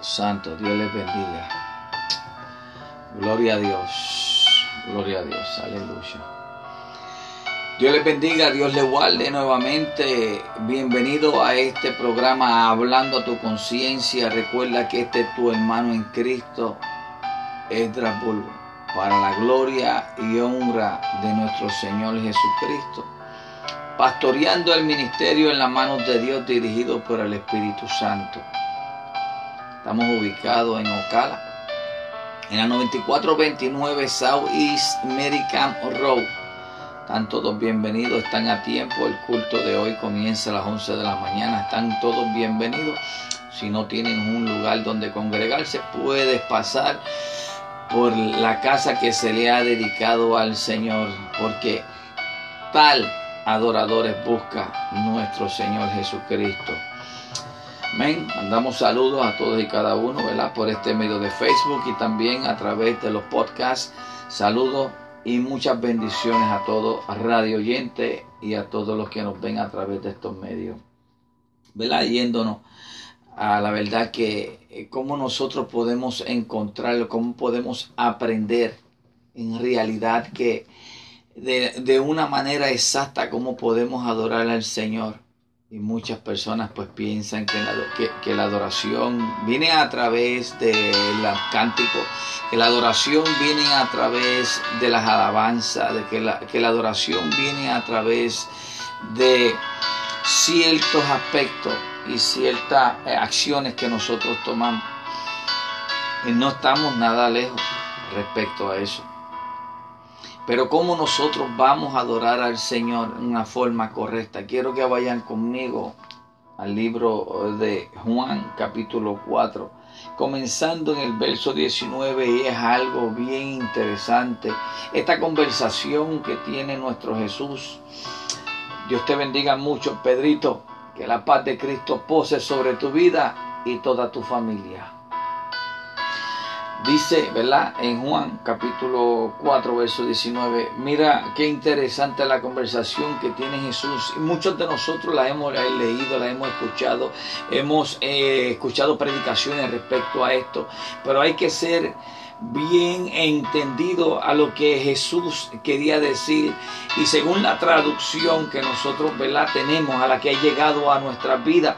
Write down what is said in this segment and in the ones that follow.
santo. Dios les bendiga. Gloria a Dios. Gloria a Dios. Aleluya. Dios les bendiga, Dios les guarde nuevamente. Bienvenido a este programa Hablando a tu conciencia. Recuerda que este es tu hermano en Cristo, Esdras Bulbo, para la gloria y honra de nuestro Señor Jesucristo. Pastoreando el ministerio en las manos de Dios dirigido por el Espíritu Santo. Estamos ubicados en Ocala, en la 9429 South East American Road. Están todos bienvenidos, están a tiempo. El culto de hoy comienza a las 11 de la mañana. Están todos bienvenidos. Si no tienen un lugar donde congregarse, puedes pasar por la casa que se le ha dedicado al Señor, porque tal adoradores busca nuestro Señor Jesucristo. Amén. Mandamos saludos a todos y cada uno, ¿verdad? Por este medio de Facebook y también a través de los podcasts. Saludos y muchas bendiciones a todos, a radio oyente y a todos los que nos ven a través de estos medios. ¿Verdad? Yéndonos a la verdad que eh, cómo nosotros podemos encontrarlo, cómo podemos aprender en realidad que de, de una manera exacta cómo podemos adorar al Señor. Y muchas personas pues piensan que la, que, la adoración viene a través de los cánticos, que la adoración viene a través de las alabanzas, de que la, que la adoración viene a través de ciertos aspectos y ciertas acciones que nosotros tomamos. Y no estamos nada lejos respecto a eso. Pero cómo nosotros vamos a adorar al Señor en una forma correcta. Quiero que vayan conmigo al libro de Juan capítulo 4, comenzando en el verso 19 y es algo bien interesante. Esta conversación que tiene nuestro Jesús. Dios te bendiga mucho, Pedrito. Que la paz de Cristo pose sobre tu vida y toda tu familia. Dice, ¿verdad? En Juan capítulo 4, verso 19, mira qué interesante la conversación que tiene Jesús. Muchos de nosotros la hemos leído, la hemos escuchado, hemos eh, escuchado predicaciones respecto a esto, pero hay que ser bien entendido a lo que Jesús quería decir y según la traducción que nosotros ¿verdad? tenemos a la que ha llegado a nuestras vidas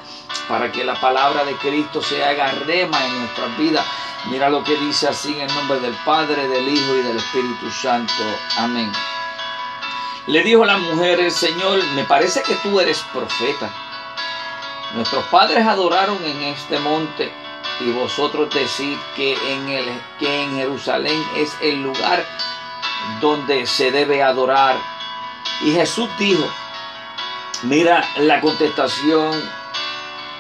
para que la palabra de Cristo se haga rema en nuestras vidas Mira lo que dice así en el nombre del Padre, del Hijo y del Espíritu Santo. Amén. Le dijo la mujer, el Señor, me parece que tú eres profeta. Nuestros padres adoraron en este monte y vosotros decís que en, el, que en Jerusalén es el lugar donde se debe adorar. Y Jesús dijo, mira la contestación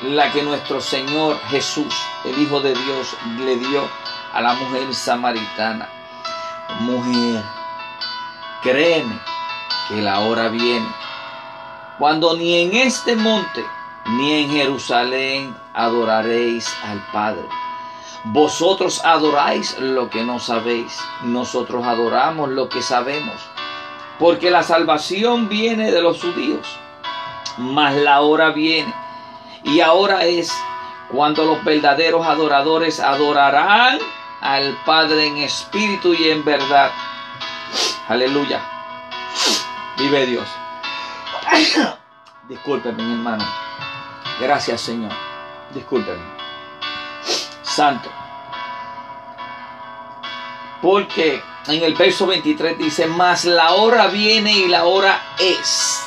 la que nuestro Señor Jesús, el Hijo de Dios, le dio a la mujer samaritana. Mujer, créeme que la hora viene, cuando ni en este monte ni en Jerusalén adoraréis al Padre. Vosotros adoráis lo que no sabéis, nosotros adoramos lo que sabemos, porque la salvación viene de los judíos, mas la hora viene y ahora es cuando los verdaderos adoradores adorarán al Padre en espíritu y en verdad. Aleluya. Vive Dios. Discúlpeme, mi hermano. Gracias, Señor. Discúlpeme. Santo. Porque en el verso 23 dice, mas la hora viene y la hora es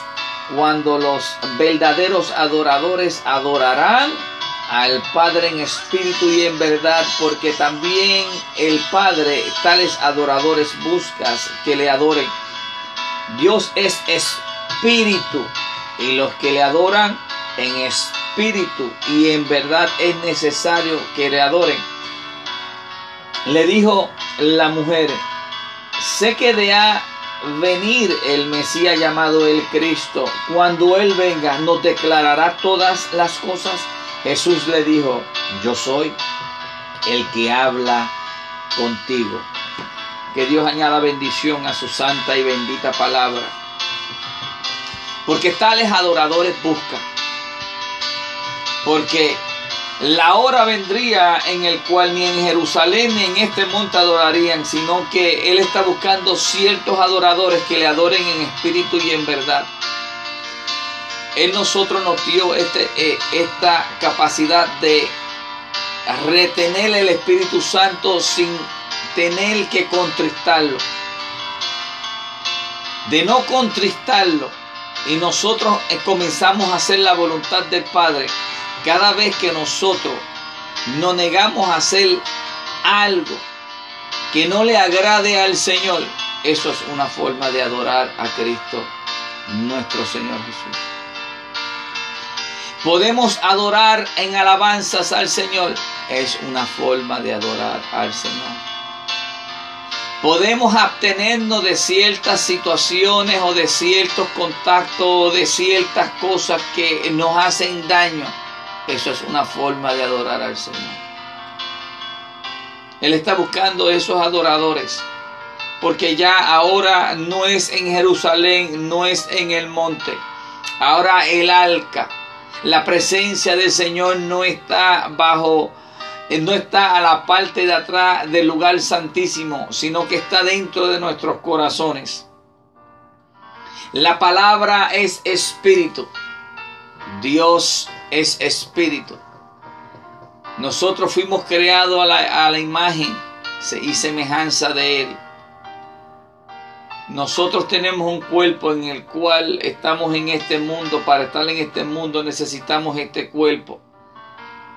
cuando los verdaderos adoradores adorarán al Padre en espíritu y en verdad, porque también el Padre tales adoradores buscas que le adoren. Dios es espíritu y los que le adoran en espíritu y en verdad es necesario que le adoren. Le dijo la mujer, sé que de a venir el Mesías llamado el Cristo. Cuando Él venga, nos declarará todas las cosas. Jesús le dijo, yo soy el que habla contigo. Que Dios añada bendición a su santa y bendita palabra. Porque tales adoradores buscan. Porque la hora vendría en el cual ni en Jerusalén ni en este monte adorarían, sino que Él está buscando ciertos adoradores que le adoren en espíritu y en verdad. Él nosotros nos dio este, eh, esta capacidad de retener el Espíritu Santo sin tener que contristarlo. De no contristarlo y nosotros comenzamos a hacer la voluntad del Padre cada vez que nosotros nos negamos a hacer algo que no le agrade al Señor, eso es una forma de adorar a Cristo, nuestro Señor Jesús. Podemos adorar en alabanzas al Señor, es una forma de adorar al Señor. Podemos abstenernos de ciertas situaciones o de ciertos contactos o de ciertas cosas que nos hacen daño eso es una forma de adorar al Señor. Él está buscando esos adoradores. Porque ya ahora no es en Jerusalén, no es en el monte. Ahora el arca, la presencia del Señor no está bajo, no está a la parte de atrás del lugar santísimo, sino que está dentro de nuestros corazones. La palabra es espíritu. Dios es espíritu. Nosotros fuimos creados a la, imagen y semejanza de Él. Nosotros tenemos un cuerpo en el cual estamos en este mundo. Para estar en este mundo necesitamos este cuerpo.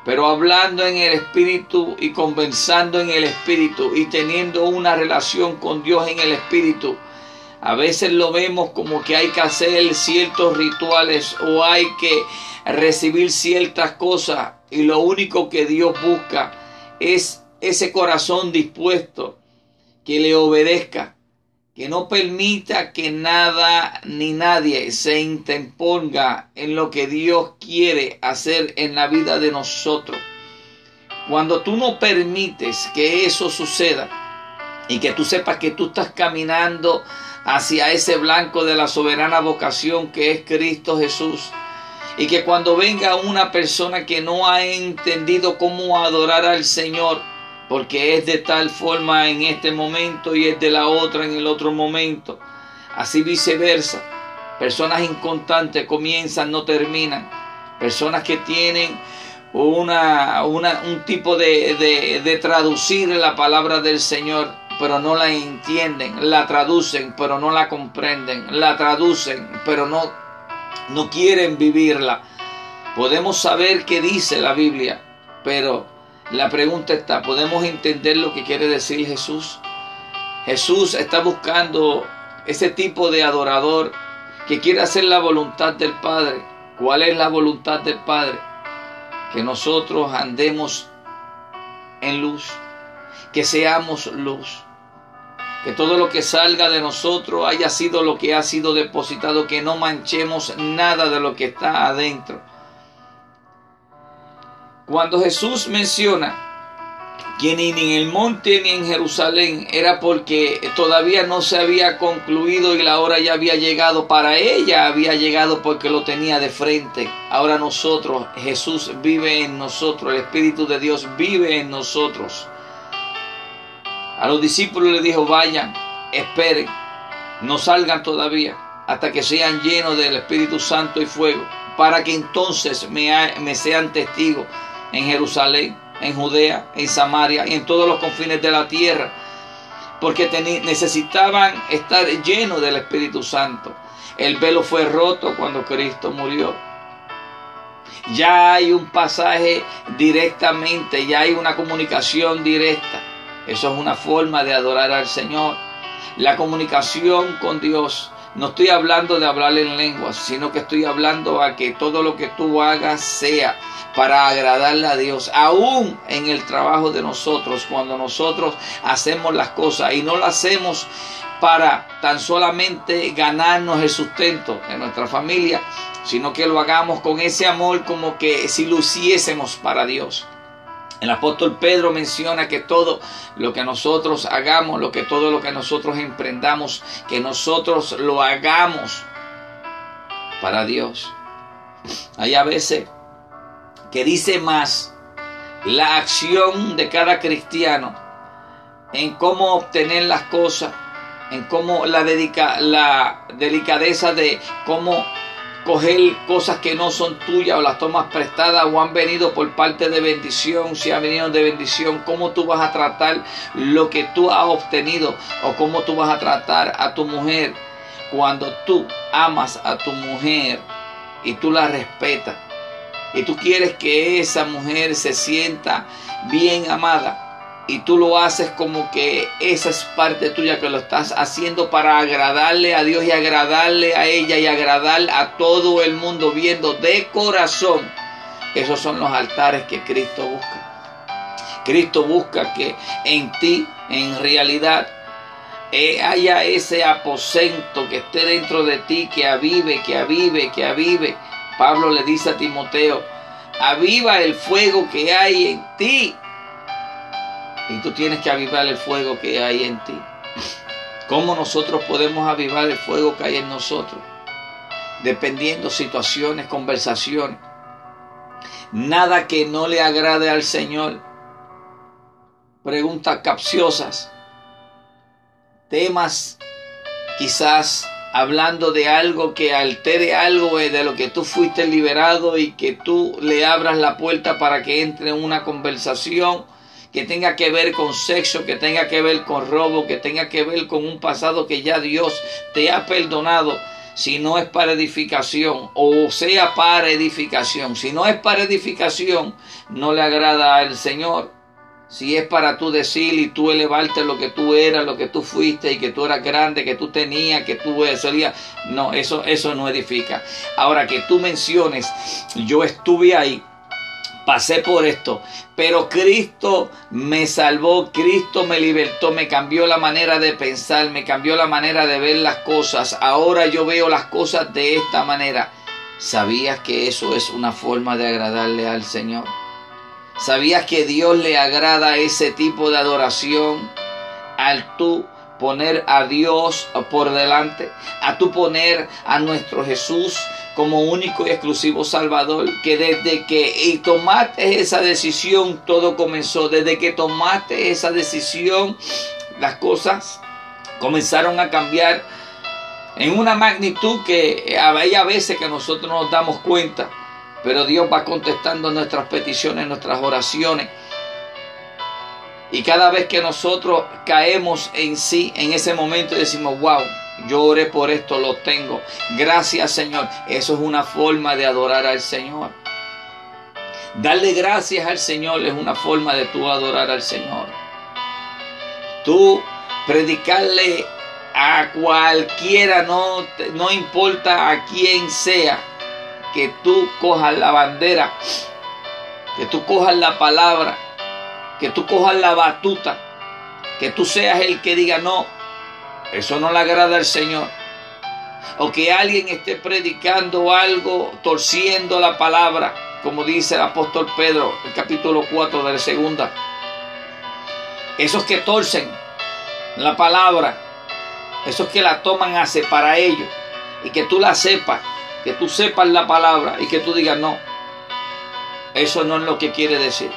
Pero hablando en el Espíritu y conversando en el Espíritu y teniendo una relación con Dios en el Espíritu, a veces lo vemos como que hay que hacer ciertos rituales o hay que recibir ciertas cosas y lo único que Dios busca es ese corazón dispuesto que le obedezca, que no permita que nada ni nadie se interponga en lo que Dios quiere hacer en la vida de nosotros. Cuando tú no permites que eso suceda y que tú sepas que tú estás caminando hacia ese blanco de la soberana vocación que es Cristo Jesús. Y que cuando venga una persona que no ha entendido cómo adorar al Señor, porque es de tal forma en este momento y es de la otra en el otro momento, así viceversa, personas inconstantes comienzan, no terminan, personas que tienen una, un tipo de, de, de traducir la palabra del Señor pero no la entienden, la traducen, pero no la comprenden, la traducen, pero no, no quieren vivirla. Podemos saber qué dice la Biblia, pero la pregunta está, ¿podemos entender lo que quiere decir Jesús? Jesús está buscando ese tipo de adorador que quiere hacer la voluntad del Padre. ¿Cuál es la voluntad del Padre? Que nosotros andemos en luz, que seamos luz. Que todo lo que salga de nosotros haya sido lo que ha sido depositado, que no manchemos nada de lo que está adentro. Cuando Jesús menciona que ni en el monte ni en Jerusalén era porque todavía no se había concluido y la hora ya había llegado. Para ella había llegado porque lo tenía de frente. Ahora nosotros, Jesús vive en nosotros, el Espíritu de Dios vive en nosotros. A los discípulos les dijo, vayan, esperen, no salgan todavía hasta que sean llenos del Espíritu Santo y fuego, para que entonces me, me sean testigos en Jerusalén, en Judea, en Samaria y en todos los confines de la tierra, porque necesitaban estar llenos del Espíritu Santo. El velo fue roto cuando Cristo murió. Ya hay un pasaje directamente, ya hay una comunicación directa. Eso es una forma de adorar al Señor. La comunicación con Dios. No estoy hablando de hablar en lenguas, sino que estoy hablando a que todo lo que tú hagas sea para agradarle a Dios, aún en el trabajo de nosotros, cuando nosotros hacemos las cosas y no lo hacemos para tan solamente ganarnos el sustento de nuestra familia, sino que lo hagamos con ese amor como que si lo hiciésemos para Dios. El apóstol Pedro menciona que todo lo que nosotros hagamos, lo que todo lo que nosotros emprendamos, que nosotros lo hagamos para Dios. Hay a veces que dice más la acción de cada cristiano en cómo obtener las cosas, en cómo la, la delicadeza de cómo coger cosas que no son tuyas o las tomas prestadas o han venido por parte de bendición, si han venido de bendición, cómo tú vas a tratar lo que tú has obtenido o cómo tú vas a tratar a tu mujer cuando tú amas a tu mujer y tú la respetas y tú quieres que esa mujer se sienta bien amada y tú lo haces como que esa es parte tuya que lo estás haciendo para agradarle a Dios y agradarle a ella y agradar a todo el mundo viendo de corazón. Esos son los altares que Cristo busca. Cristo busca que en ti, en realidad, eh, haya ese aposento que esté dentro de ti, que avive, que avive, que avive. Pablo le dice a Timoteo, aviva el fuego que hay en ti y tú tienes que avivar el fuego que hay en ti. ¿Cómo nosotros podemos avivar el fuego que hay en nosotros? Dependiendo situaciones, conversaciones. Nada que no le agrade al Señor. Preguntas capciosas. Temas quizás hablando de algo que altere algo de lo que tú fuiste liberado y que tú le abras la puerta para que entre en una conversación que tenga que ver con sexo, que tenga que ver con robo, que tenga que ver con un pasado que ya Dios te ha perdonado, si no es para edificación, o sea para edificación. Si no es para edificación, no le agrada al Señor. Si es para tú decir y tú elevarte lo que tú eras, lo que tú fuiste y que tú eras grande, que tú tenías, que tú solías, no, eso, eso no edifica. Ahora que tú menciones, yo estuve ahí, pasé por esto, pero Cristo me salvó, Cristo me libertó, me cambió la manera de pensar, me cambió la manera de ver las cosas. Ahora yo veo las cosas de esta manera. ¿Sabías que eso es una forma de agradarle al Señor? ¿Sabías que Dios le agrada ese tipo de adoración al tú poner a Dios por delante, a tú poner a nuestro Jesús como único y exclusivo Salvador, que desde que tomaste esa decisión todo comenzó, desde que tomaste esa decisión las cosas comenzaron a cambiar en una magnitud que hay a veces que nosotros nos damos cuenta, pero Dios va contestando nuestras peticiones, nuestras oraciones. Y cada vez que nosotros caemos en sí, en ese momento decimos, wow, yo oré por esto, lo tengo. Gracias Señor. Eso es una forma de adorar al Señor. Darle gracias al Señor es una forma de tú adorar al Señor. Tú predicarle a cualquiera, no, no importa a quién sea, que tú cojas la bandera, que tú cojas la palabra, que tú cojas la batuta, que tú seas el que diga, no, eso no le agrada al Señor. O que alguien esté predicando algo, torciendo la palabra, como dice el apóstol Pedro, el capítulo 4 de la segunda. Esos que torcen la palabra, esos que la toman hace para ellos, y que tú la sepas, que tú sepas la palabra y que tú digas no. Eso no es lo que quiere decir.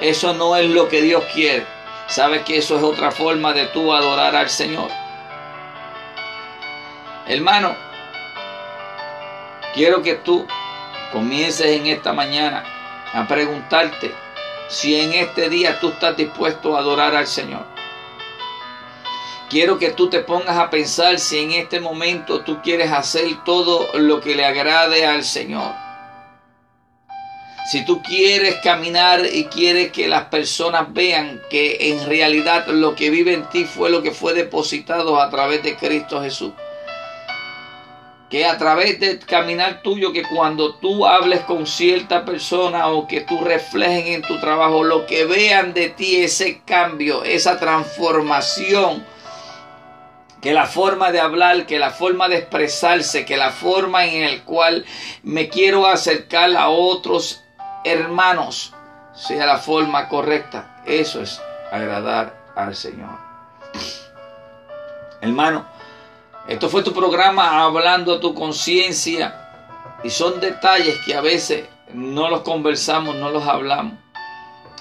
Eso no es lo que Dios quiere. Sabes que eso es otra forma de tú adorar al Señor. Hermano, quiero que tú comiences en esta mañana a preguntarte si en este día tú estás dispuesto a adorar al Señor. Quiero que tú te pongas a pensar si en este momento tú quieres hacer todo lo que le agrade al Señor. Si tú quieres caminar y quieres que las personas vean que en realidad lo que vive en ti fue lo que fue depositado a través de Cristo Jesús. Que a través de caminar tuyo, que cuando tú hables con cierta persona o que tú reflejen en tu trabajo, lo que vean de ti, ese cambio, esa transformación, que la forma de hablar, que la forma de expresarse, que la forma en el cual me quiero acercar a otros hermanos sea la forma correcta. Eso es agradar al Señor. Hermano, esto fue tu programa hablando a tu conciencia y son detalles que a veces no los conversamos, no los hablamos.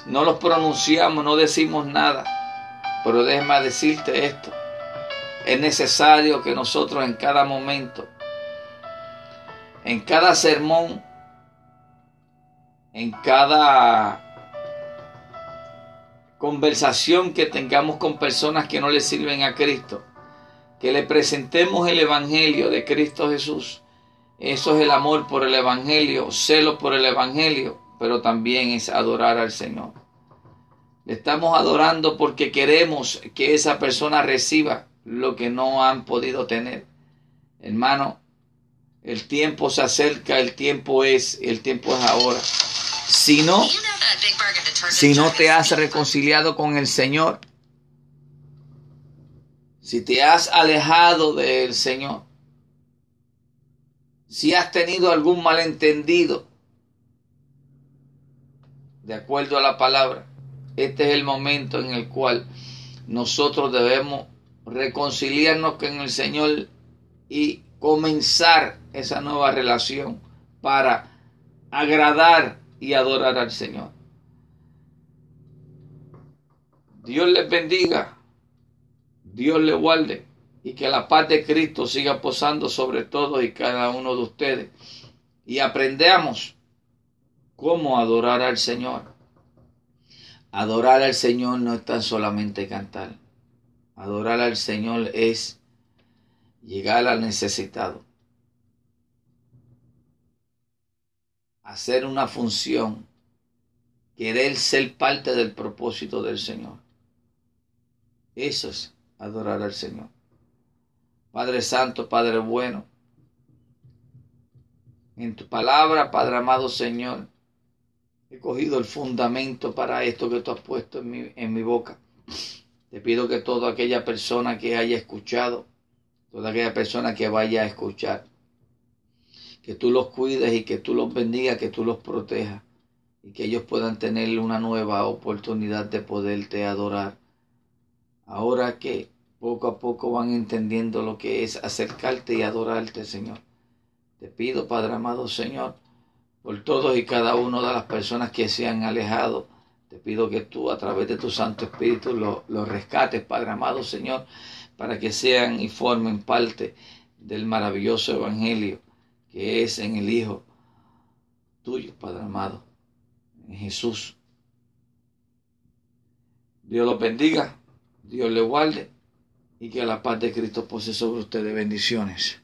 no los pronunciamos, no decimos nada. Pero déjame decirte esto. Es necesario que nosotros en cada momento, en cada sermón, en cada conversación que tengamos con personas que no le sirven a Cristo, que le presentemos el Evangelio de Cristo Jesús. Eso es el amor por el Evangelio, celo por el Evangelio, pero también es adorar al Señor. Le estamos adorando porque queremos que esa persona reciba lo que no han podido tener. Hermano, el tiempo se acerca, el tiempo es, el tiempo es ahora. Si no, si no te has reconciliado con el Señor, si te has alejado del Señor, si has tenido algún malentendido, de acuerdo a la palabra, este es el momento en el cual nosotros debemos reconciliarnos con el Señor y comenzar esa nueva relación para agradar y adorar al Señor. Dios les bendiga, Dios les guarde y que la paz de Cristo siga posando sobre todos y cada uno de ustedes y aprendamos cómo adorar al Señor. Adorar al Señor no es tan solamente cantar. Adorar al Señor es llegar al necesitado. Hacer una función. Querer ser parte del propósito del Señor. Eso es adorar al Señor. Padre Santo, Padre bueno, en tu palabra, Padre amado Señor, he cogido el fundamento para esto que tú has puesto en mi, en mi boca. Te pido que toda aquella persona que haya escuchado, toda aquella persona que vaya a escuchar, que tú los cuides y que tú los bendigas, que tú los protejas y que ellos puedan tener una nueva oportunidad de poderte adorar. Ahora que poco a poco van entendiendo lo que es acercarte y adorarte, Señor. Te pido, Padre amado, Señor, por todos y cada uno de las personas que se han alejado te pido que tú a través de tu Santo Espíritu los rescates, Padre amado Señor, para que sean y formen parte del maravilloso Evangelio que es en el Hijo tuyo, Padre amado, en Jesús. Dios los bendiga, Dios les guarde y que la paz de Cristo pose sobre ustedes bendiciones.